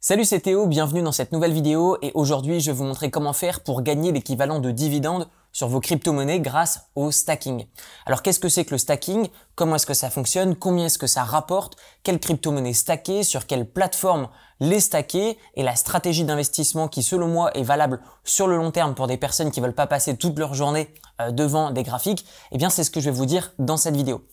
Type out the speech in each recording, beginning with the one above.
Salut c'est Théo, bienvenue dans cette nouvelle vidéo et aujourd'hui je vais vous montrer comment faire pour gagner l'équivalent de dividendes sur vos crypto-monnaies grâce au stacking. Alors qu'est-ce que c'est que le stacking? Comment est-ce que ça fonctionne? Combien est-ce que ça rapporte? Quelles crypto-monnaies stacker? Sur quelle plateforme les stacker? Et la stratégie d'investissement qui selon moi est valable sur le long terme pour des personnes qui veulent pas passer toute leur journée euh, devant des graphiques, eh bien c'est ce que je vais vous dire dans cette vidéo.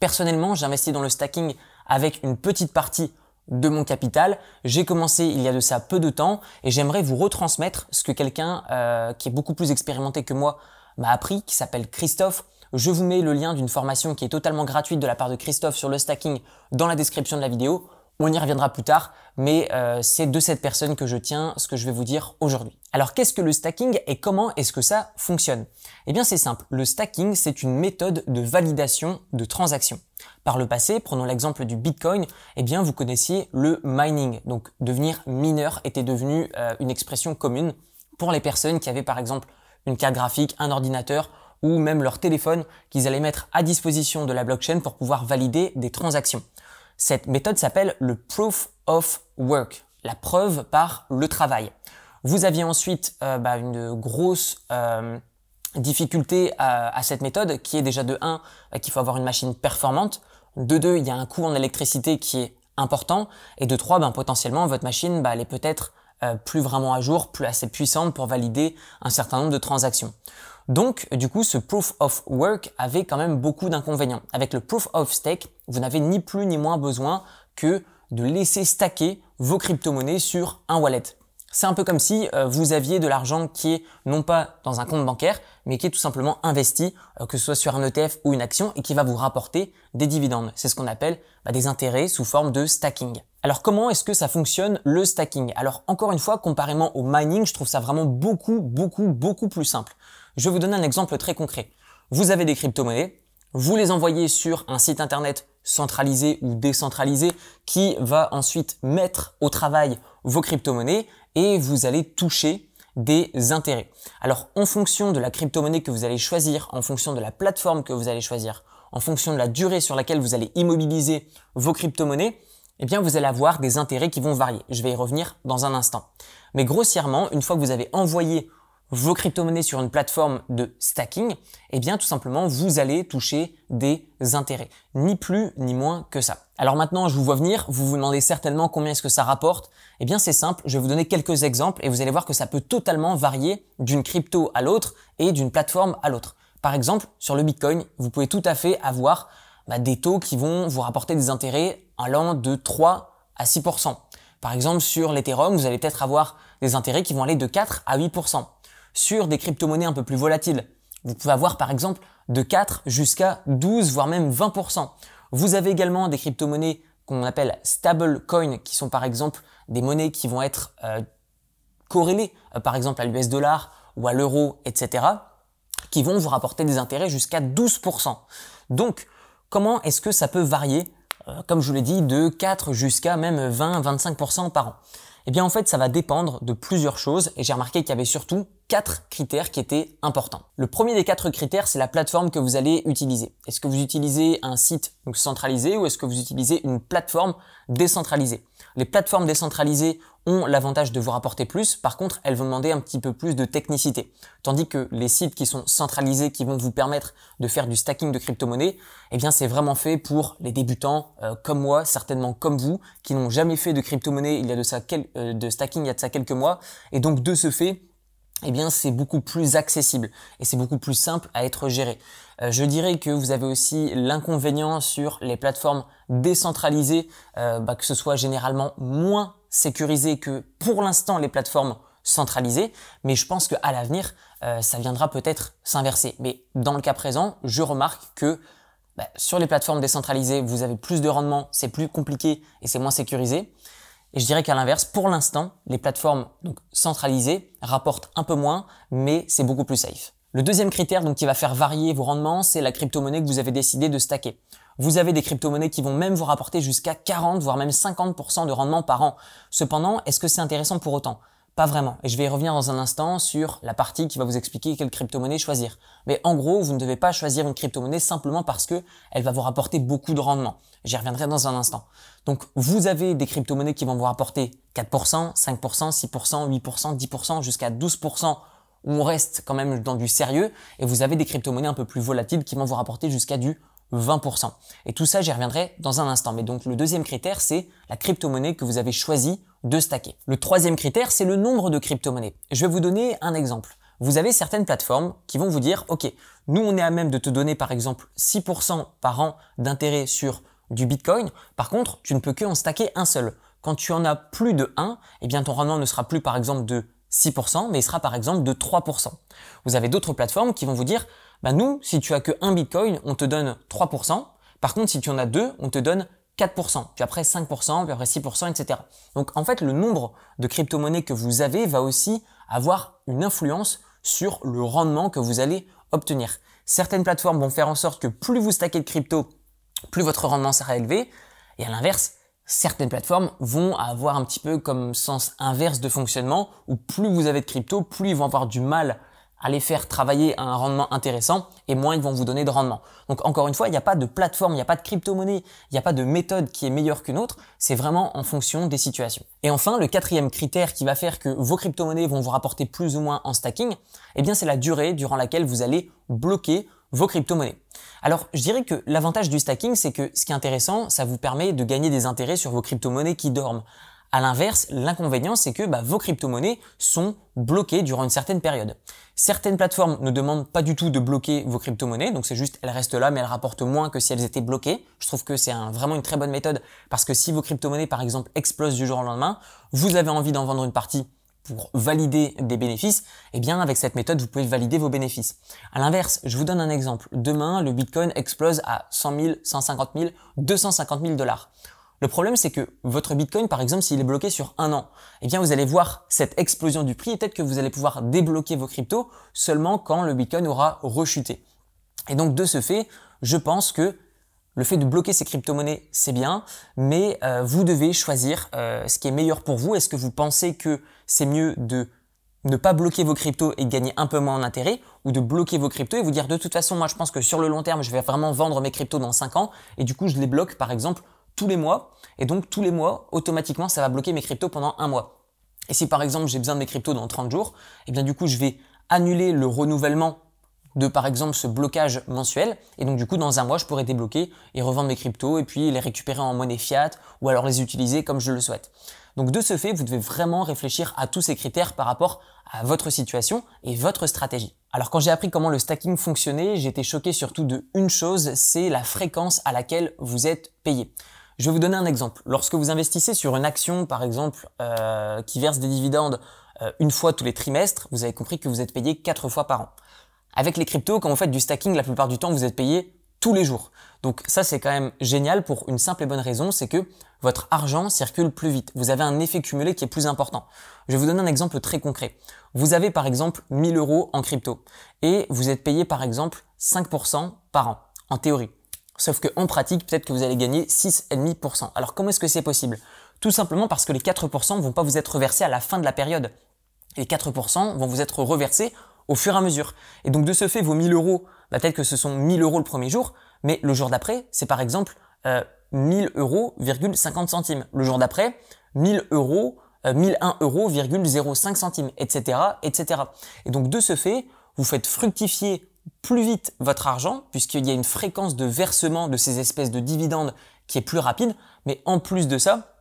Personnellement, j'investis dans le stacking avec une petite partie de mon capital. J'ai commencé il y a de ça peu de temps et j'aimerais vous retransmettre ce que quelqu'un euh, qui est beaucoup plus expérimenté que moi m'a appris, qui s'appelle Christophe. Je vous mets le lien d'une formation qui est totalement gratuite de la part de Christophe sur le stacking dans la description de la vidéo. On y reviendra plus tard, mais euh, c'est de cette personne que je tiens ce que je vais vous dire aujourd'hui. Alors qu'est-ce que le stacking et comment est-ce que ça fonctionne? Eh bien c'est simple, le stacking c'est une méthode de validation de transactions. Par le passé, prenons l'exemple du Bitcoin, eh bien vous connaissiez le mining. Donc devenir mineur était devenu euh, une expression commune pour les personnes qui avaient par exemple une carte graphique, un ordinateur ou même leur téléphone qu'ils allaient mettre à disposition de la blockchain pour pouvoir valider des transactions. Cette méthode s'appelle le proof of work, la preuve par le travail. Vous aviez ensuite euh, bah, une grosse euh, difficulté à, cette méthode qui est déjà de 1 bah, qu'il faut avoir une machine performante, de 2 il y a un coût en électricité qui est important et de 3 ben, potentiellement votre machine bah, elle est peut-être euh, plus vraiment à jour, plus assez puissante pour valider un certain nombre de transactions. Donc, du coup, ce proof of work avait quand même beaucoup d'inconvénients. Avec le proof of stake, vous n'avez ni plus ni moins besoin que de laisser stacker vos crypto-monnaies sur un wallet. C'est un peu comme si euh, vous aviez de l'argent qui est non pas dans un compte bancaire, mais qui est tout simplement investi, euh, que ce soit sur un ETF ou une action, et qui va vous rapporter des dividendes. C'est ce qu'on appelle bah, des intérêts sous forme de stacking. Alors comment est-ce que ça fonctionne le stacking? Alors encore une fois, comparément au mining, je trouve ça vraiment beaucoup, beaucoup, beaucoup plus simple. Je vais vous donner un exemple très concret. Vous avez des crypto-monnaies, vous les envoyez sur un site internet centralisé ou décentralisé qui va ensuite mettre au travail vos crypto-monnaies et vous allez toucher des intérêts. Alors en fonction de la crypto-monnaie que vous allez choisir, en fonction de la plateforme que vous allez choisir, en fonction de la durée sur laquelle vous allez immobiliser vos crypto-monnaies, eh bien vous allez avoir des intérêts qui vont varier. Je vais y revenir dans un instant. Mais grossièrement, une fois que vous avez envoyé vos crypto-monnaies sur une plateforme de stacking, eh bien tout simplement vous allez toucher des intérêts. Ni plus ni moins que ça. Alors maintenant je vous vois venir, vous vous demandez certainement combien est-ce que ça rapporte. Eh bien c'est simple, je vais vous donner quelques exemples et vous allez voir que ça peut totalement varier d'une crypto à l'autre et d'une plateforme à l'autre. Par exemple, sur le Bitcoin, vous pouvez tout à fait avoir bah, des taux qui vont vous rapporter des intérêts allant de 3 à 6%. Par exemple, sur l'Ethereum, vous allez peut-être avoir des intérêts qui vont aller de 4 à 8% sur des crypto-monnaies un peu plus volatiles. Vous pouvez avoir par exemple de 4 jusqu'à 12 voire même 20%. Vous avez également des crypto-monnaies qu'on appelle stable coin qui sont par exemple des monnaies qui vont être euh, corrélées euh, par exemple à l'US dollar ou à l'euro, etc. qui vont vous rapporter des intérêts jusqu'à 12%. Donc comment est-ce que ça peut varier euh, comme je vous l'ai dit, de 4 jusqu'à même 20-25% par an? Eh bien en fait ça va dépendre de plusieurs choses et j'ai remarqué qu'il y avait surtout quatre critères qui étaient importants. Le premier des quatre critères, c'est la plateforme que vous allez utiliser. Est-ce que vous utilisez un site centralisé ou est-ce que vous utilisez une plateforme décentralisée? Les plateformes décentralisées ont l'avantage de vous rapporter plus, par contre, elles vont demander un petit peu plus de technicité. Tandis que les sites qui sont centralisés, qui vont vous permettre de faire du stacking de crypto-monnaies, eh bien c'est vraiment fait pour les débutants euh, comme moi, certainement comme vous, qui n'ont jamais fait de crypto-monnaie il y a de ça euh, de stacking il y a de ça quelques mois, et donc de ce fait, eh bien c'est beaucoup plus accessible et c'est beaucoup plus simple à être géré. Euh, je dirais que vous avez aussi l'inconvénient sur les plateformes décentralisées, euh, bah, que ce soit généralement moins sécurisé que pour l'instant les plateformes centralisées, mais je pense qu'à l'avenir, euh, ça viendra peut-être s'inverser. Mais dans le cas présent, je remarque que bah, sur les plateformes décentralisées, vous avez plus de rendement, c'est plus compliqué et c'est moins sécurisé. Et je dirais qu'à l'inverse, pour l'instant, les plateformes centralisées rapportent un peu moins, mais c'est beaucoup plus safe. Le deuxième critère donc qui va faire varier vos rendements, c'est la crypto-monnaie que vous avez décidé de stacker. Vous avez des crypto-monnaies qui vont même vous rapporter jusqu'à 40 voire même 50% de rendement par an. Cependant, est-ce que c'est intéressant pour autant? Pas vraiment. Et je vais y revenir dans un instant sur la partie qui va vous expliquer quelle crypto-monnaie choisir. Mais en gros, vous ne devez pas choisir une crypto-monnaie simplement parce que elle va vous rapporter beaucoup de rendement. J'y reviendrai dans un instant. Donc, vous avez des crypto-monnaies qui vont vous rapporter 4%, 5%, 6%, 8%, 10%, jusqu'à 12% où on reste quand même dans du sérieux. Et vous avez des crypto-monnaies un peu plus volatiles qui vont vous rapporter jusqu'à du 20%. Et tout ça, j'y reviendrai dans un instant. Mais donc le deuxième critère, c'est la crypto-monnaie que vous avez choisi de stacker. Le troisième critère, c'est le nombre de crypto-monnaies. Je vais vous donner un exemple. Vous avez certaines plateformes qui vont vous dire, OK, nous on est à même de te donner par exemple 6% par an d'intérêt sur du Bitcoin. Par contre, tu ne peux que en stacker un seul. Quand tu en as plus de 1, eh bien ton rendement ne sera plus par exemple de 6%, mais il sera par exemple de 3%. Vous avez d'autres plateformes qui vont vous dire, bah nous, si tu as que un Bitcoin, on te donne 3%. Par contre, si tu en as deux, on te donne 4%, puis après 5%, puis après 6%, etc. Donc en fait, le nombre de crypto-monnaies que vous avez va aussi avoir une influence sur le rendement que vous allez obtenir. Certaines plateformes vont faire en sorte que plus vous stackez de crypto, plus votre rendement sera élevé. Et à l'inverse, certaines plateformes vont avoir un petit peu comme sens inverse de fonctionnement, où plus vous avez de crypto, plus ils vont avoir du mal à les faire travailler à un rendement intéressant et moins ils vont vous donner de rendement. Donc encore une fois, il n'y a pas de plateforme, il n'y a pas de crypto-monnaie, il n'y a pas de méthode qui est meilleure qu'une autre, c'est vraiment en fonction des situations. Et enfin, le quatrième critère qui va faire que vos crypto-monnaies vont vous rapporter plus ou moins en stacking, eh bien c'est la durée durant laquelle vous allez bloquer vos crypto-monnaies. Alors, je dirais que l'avantage du stacking, c'est que ce qui est intéressant, ça vous permet de gagner des intérêts sur vos crypto-monnaies qui dorment. À l'inverse, l'inconvénient, c'est que bah, vos crypto-monnaies sont bloquées durant une certaine période. Certaines plateformes ne demandent pas du tout de bloquer vos crypto-monnaies, donc c'est juste elles restent là, mais elles rapportent moins que si elles étaient bloquées. Je trouve que c'est vraiment une très bonne méthode parce que si vos crypto-monnaies, par exemple, explosent du jour au lendemain, vous avez envie d'en vendre une partie pour valider des bénéfices, eh bien avec cette méthode, vous pouvez valider vos bénéfices. À l'inverse, je vous donne un exemple. Demain, le Bitcoin explose à 100 000, 150 000, 250 000 dollars. Le problème, c'est que votre Bitcoin, par exemple, s'il est bloqué sur un an, eh bien, vous allez voir cette explosion du prix et peut-être que vous allez pouvoir débloquer vos cryptos seulement quand le Bitcoin aura rechuté. Et donc, de ce fait, je pense que le fait de bloquer ces crypto-monnaies, c'est bien, mais euh, vous devez choisir euh, ce qui est meilleur pour vous. Est-ce que vous pensez que c'est mieux de ne pas bloquer vos cryptos et gagner un peu moins en intérêt ou de bloquer vos cryptos et vous dire de toute façon moi je pense que sur le long terme je vais vraiment vendre mes cryptos dans 5 ans et du coup je les bloque par exemple tous les mois. Et donc, tous les mois, automatiquement, ça va bloquer mes cryptos pendant un mois. Et si par exemple, j'ai besoin de mes cryptos dans 30 jours, et eh bien du coup, je vais annuler le renouvellement de par exemple ce blocage mensuel et donc du coup dans un mois je pourrais débloquer et revendre mes cryptos et puis les récupérer en monnaie fiat ou alors les utiliser comme je le souhaite. Donc de ce fait, vous devez vraiment réfléchir à tous ces critères par rapport à votre situation et votre stratégie. Alors quand j'ai appris comment le stacking fonctionnait, été choqué surtout de une chose, c'est la fréquence à laquelle vous êtes payé. Je vais vous donner un exemple. Lorsque vous investissez sur une action, par exemple, euh, qui verse des dividendes euh, une fois tous les trimestres, vous avez compris que vous êtes payé quatre fois par an. Avec les cryptos, quand vous faites du stacking, la plupart du temps, vous êtes payé tous les jours. Donc ça, c'est quand même génial pour une simple et bonne raison, c'est que votre argent circule plus vite. Vous avez un effet cumulé qui est plus important. Je vais vous donner un exemple très concret. Vous avez par exemple 1000 euros en crypto et vous êtes payé par exemple 5% par an, en théorie. Sauf qu'en pratique, peut-être que vous allez gagner 6,5%. Alors comment est-ce que c'est possible? Tout simplement parce que les 4% vont pas vous être reversés à la fin de la période. Les 4% vont vous être reversés au fur et à mesure. Et donc de ce fait, vos 1000 euros, bah, peut-être que ce sont 1000 euros le premier jour, mais le jour d'après, c'est par exemple euh, 1000 euros, 50 centimes. Le jour d'après, 1000 euros, euh, 1001 euros, 05 centimes, etc., etc. Et donc de ce fait, vous faites fructifier plus vite votre argent, puisqu'il y a une fréquence de versement de ces espèces de dividendes qui est plus rapide, mais en plus de ça,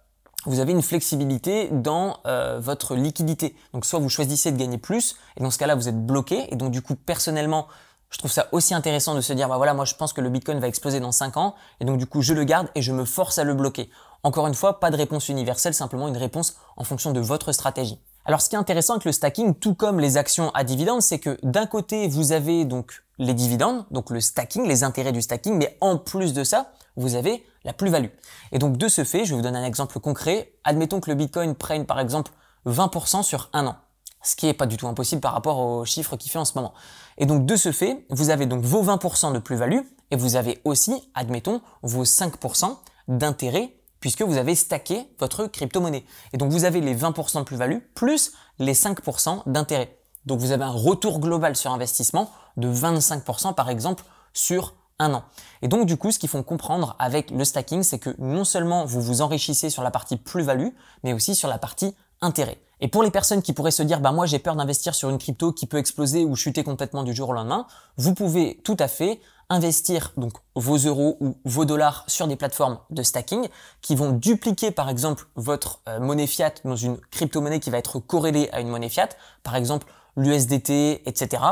vous avez une flexibilité dans euh, votre liquidité. Donc soit vous choisissez de gagner plus, et dans ce cas-là, vous êtes bloqué, et donc du coup, personnellement, je trouve ça aussi intéressant de se dire, bah voilà, moi je pense que le Bitcoin va exploser dans 5 ans, et donc du coup, je le garde et je me force à le bloquer. Encore une fois, pas de réponse universelle, simplement une réponse en fonction de votre stratégie. Alors ce qui est intéressant avec le stacking, tout comme les actions à dividendes, c'est que d'un côté, vous avez donc les dividendes, donc le stacking, les intérêts du stacking, mais en plus de ça, vous avez la plus-value. Et donc de ce fait, je vais vous donner un exemple concret. Admettons que le Bitcoin prenne par exemple 20% sur un an, ce qui est pas du tout impossible par rapport aux chiffres qu'il fait en ce moment. Et donc de ce fait, vous avez donc vos 20% de plus-value et vous avez aussi, admettons, vos 5% d'intérêt puisque vous avez stacké votre crypto-monnaie. Et donc vous avez les 20% de plus-value plus les 5% d'intérêt. Donc vous avez un retour global sur investissement de 25% par exemple sur un an. Et donc du coup, ce qu'il faut comprendre avec le stacking, c'est que non seulement vous vous enrichissez sur la partie plus-value, mais aussi sur la partie intérêt. Et pour les personnes qui pourraient se dire, bah moi j'ai peur d'investir sur une crypto qui peut exploser ou chuter complètement du jour au lendemain, vous pouvez tout à fait investir donc vos euros ou vos dollars sur des plateformes de stacking qui vont dupliquer par exemple votre euh, monnaie fiat dans une crypto-monnaie qui va être corrélée à une monnaie fiat, par exemple l'USDT, etc.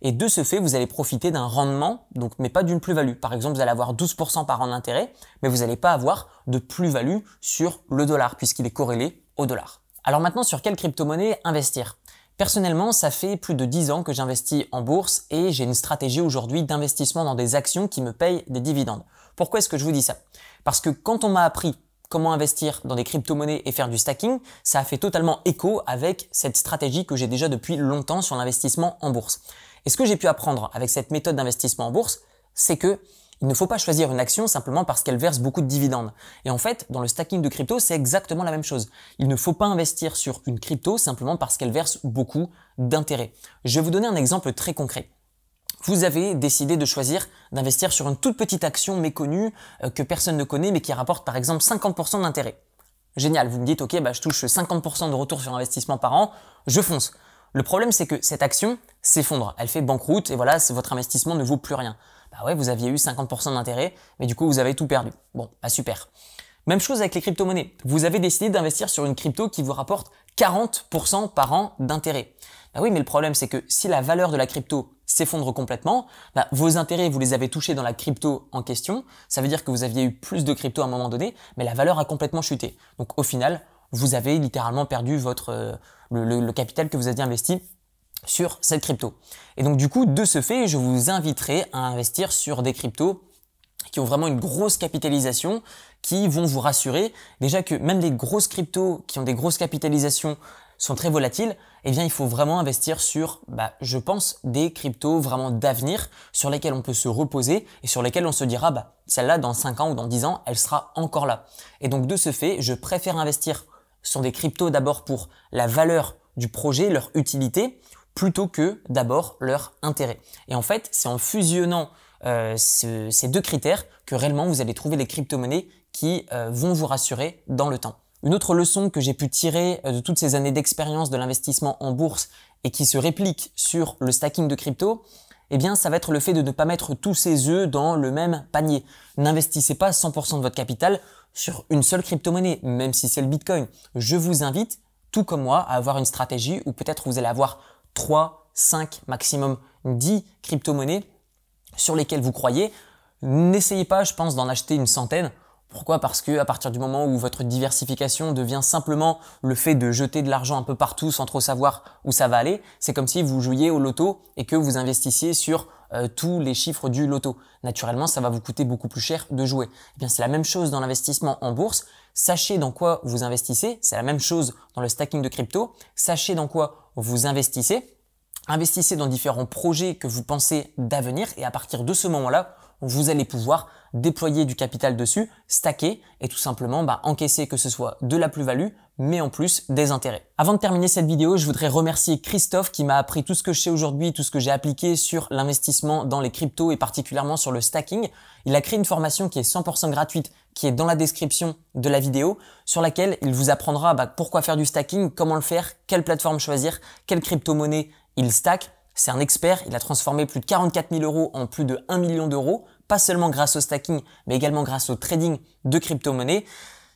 Et de ce fait, vous allez profiter d'un rendement, donc mais pas d'une plus-value. Par exemple, vous allez avoir 12% par an d'intérêt, mais vous n'allez pas avoir de plus-value sur le dollar puisqu'il est corrélé au dollar. Alors maintenant, sur quelle crypto-monnaie investir? Personnellement, ça fait plus de 10 ans que j'investis en bourse et j'ai une stratégie aujourd'hui d'investissement dans des actions qui me payent des dividendes. Pourquoi est-ce que je vous dis ça? Parce que quand on m'a appris comment investir dans des crypto-monnaies et faire du stacking, ça a fait totalement écho avec cette stratégie que j'ai déjà depuis longtemps sur l'investissement en bourse. Et ce que j'ai pu apprendre avec cette méthode d'investissement en bourse, c'est que il ne faut pas choisir une action simplement parce qu'elle verse beaucoup de dividendes. Et en fait, dans le stacking de crypto, c'est exactement la même chose. Il ne faut pas investir sur une crypto simplement parce qu'elle verse beaucoup d'intérêts. Je vais vous donner un exemple très concret. Vous avez décidé de choisir d'investir sur une toute petite action méconnue euh, que personne ne connaît mais qui rapporte par exemple 50% d'intérêt. Génial, vous me dites ok bah je touche 50% de retour sur investissement par an, je fonce. Le problème c'est que cette action s'effondre, elle fait banqueroute et voilà, votre investissement ne vaut plus rien bah ouais, vous aviez eu 50% d'intérêt, mais du coup, vous avez tout perdu. Bon, bah super. Même chose avec les crypto-monnaies. Vous avez décidé d'investir sur une crypto qui vous rapporte 40% par an d'intérêt. Bah oui, mais le problème, c'est que si la valeur de la crypto s'effondre complètement, bah, vos intérêts, vous les avez touchés dans la crypto en question. Ça veut dire que vous aviez eu plus de crypto à un moment donné, mais la valeur a complètement chuté. Donc au final, vous avez littéralement perdu votre euh, le capital que vous aviez investi sur cette crypto. Et donc du coup, de ce fait, je vous inviterai à investir sur des cryptos qui ont vraiment une grosse capitalisation, qui vont vous rassurer déjà que même les grosses cryptos qui ont des grosses capitalisations sont très volatiles, eh bien il faut vraiment investir sur, bah, je pense, des cryptos vraiment d'avenir sur lesquels on peut se reposer et sur lesquels on se dira, bah, celle-là dans 5 ans ou dans 10 ans, elle sera encore là. Et donc de ce fait, je préfère investir sur des cryptos d'abord pour la valeur du projet, leur utilité, plutôt que d'abord leur intérêt. Et en fait, c'est en fusionnant euh, ces deux critères que réellement vous allez trouver les crypto-monnaies qui euh, vont vous rassurer dans le temps. Une autre leçon que j'ai pu tirer euh, de toutes ces années d'expérience de l'investissement en bourse et qui se réplique sur le stacking de crypto, eh bien, ça va être le fait de ne pas mettre tous ses œufs dans le même panier. N'investissez pas 100% de votre capital sur une seule crypto-monnaie, même si c'est le Bitcoin. Je vous invite, tout comme moi, à avoir une stratégie où peut-être vous allez avoir 3, 5, maximum 10 crypto-monnaies sur lesquelles vous croyez. N'essayez pas, je pense, d'en acheter une centaine. Pourquoi? Parce que à partir du moment où votre diversification devient simplement le fait de jeter de l'argent un peu partout sans trop savoir où ça va aller, c'est comme si vous jouiez au loto et que vous investissiez sur euh, tous les chiffres du loto. Naturellement, ça va vous coûter beaucoup plus cher de jouer. Eh bien, c'est la même chose dans l'investissement en bourse. Sachez dans quoi vous investissez. C'est la même chose dans le stacking de crypto. Sachez dans quoi vous investissez. Investissez dans différents projets que vous pensez d'avenir et à partir de ce moment-là, vous allez pouvoir déployer du capital dessus, stacker et tout simplement bah, encaisser que ce soit de la plus-value, mais en plus des intérêts. Avant de terminer cette vidéo, je voudrais remercier Christophe qui m'a appris tout ce que je sais aujourd'hui, tout ce que j'ai appliqué sur l'investissement dans les cryptos et particulièrement sur le stacking. Il a créé une formation qui est 100% gratuite, qui est dans la description de la vidéo, sur laquelle il vous apprendra bah, pourquoi faire du stacking, comment le faire, quelle plateforme choisir, quelle crypto-monnaie il stack. C'est un expert, il a transformé plus de 44 000 euros en plus de 1 million d'euros pas seulement grâce au stacking, mais également grâce au trading de crypto-monnaies.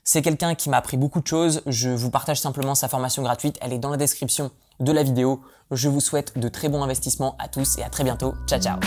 C'est quelqu'un qui m'a appris beaucoup de choses. Je vous partage simplement sa formation gratuite. Elle est dans la description de la vidéo. Je vous souhaite de très bons investissements à tous et à très bientôt. Ciao ciao